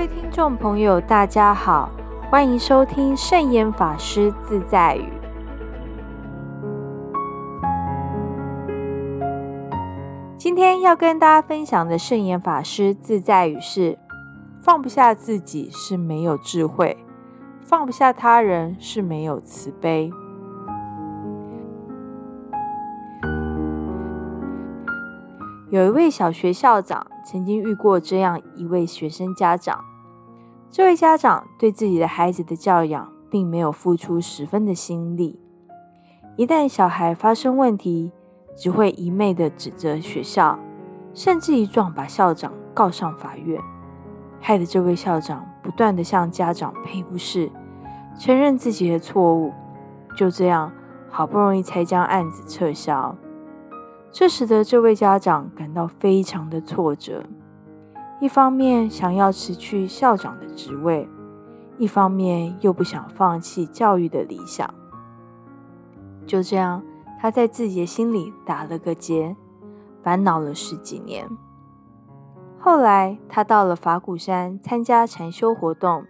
各位听众朋友，大家好，欢迎收听圣严法师自在语。今天要跟大家分享的圣严法师自在语是：放不下自己是没有智慧，放不下他人是没有慈悲。有一位小学校长曾经遇过这样一位学生家长，这位家长对自己的孩子的教养并没有付出十分的心力，一旦小孩发生问题，只会一昧的指责学校，甚至一状把校长告上法院，害得这位校长不断的向家长赔不是，承认自己的错误，就这样好不容易才将案子撤销。这使得这位家长感到非常的挫折，一方面想要辞去校长的职位，一方面又不想放弃教育的理想。就这样，他在自己的心里打了个结，烦恼了十几年。后来，他到了法鼓山参加禅修活动，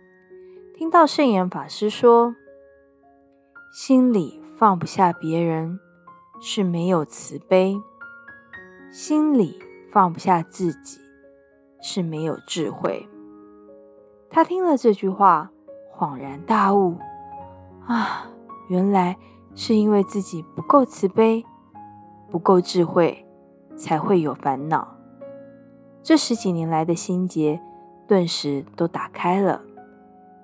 听到圣严法师说：“心里放不下别人，是没有慈悲。”心里放不下自己，是没有智慧。他听了这句话，恍然大悟：啊，原来是因为自己不够慈悲，不够智慧，才会有烦恼。这十几年来的心结，顿时都打开了。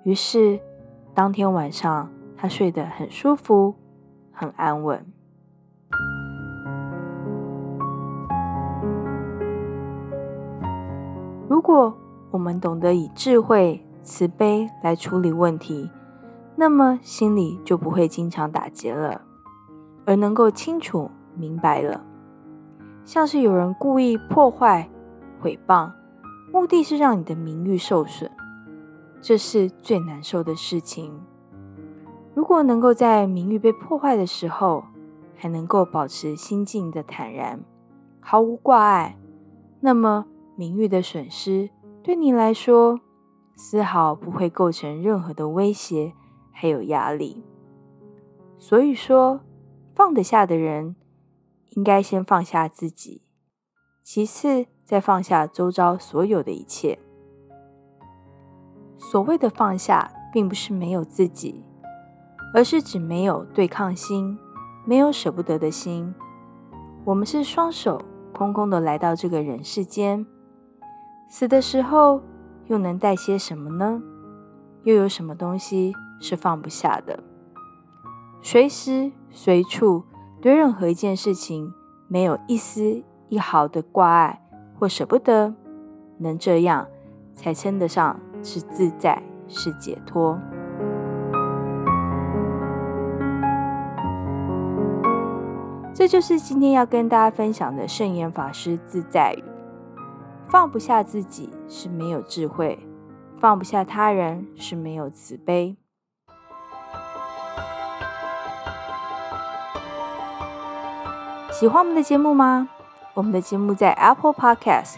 于是，当天晚上，他睡得很舒服，很安稳。如果我们懂得以智慧、慈悲来处理问题，那么心里就不会经常打结了，而能够清楚明白了。像是有人故意破坏、毁谤，目的是让你的名誉受损，这是最难受的事情。如果能够在名誉被破坏的时候，还能够保持心境的坦然，毫无挂碍，那么。名誉的损失对你来说丝毫不会构成任何的威胁，还有压力。所以说，放得下的人应该先放下自己，其次再放下周遭所有的一切。所谓的放下，并不是没有自己，而是指没有对抗心，没有舍不得的心。我们是双手空空的来到这个人世间。死的时候又能带些什么呢？又有什么东西是放不下的？随时随处对任何一件事情没有一丝一毫的挂碍或舍不得，能这样才称得上是自在，是解脱。这就是今天要跟大家分享的圣严法师自在语。放不下自己是没有智慧，放不下他人是没有慈悲。喜欢我们的节目吗？我们的节目在 Apple Podcast、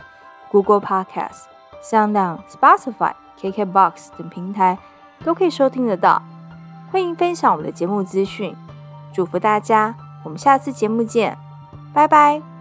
Google Podcast、Sound、Spotify、KKBox 等平台都可以收听得到。欢迎分享我们的节目资讯，祝福大家！我们下次节目见，拜拜。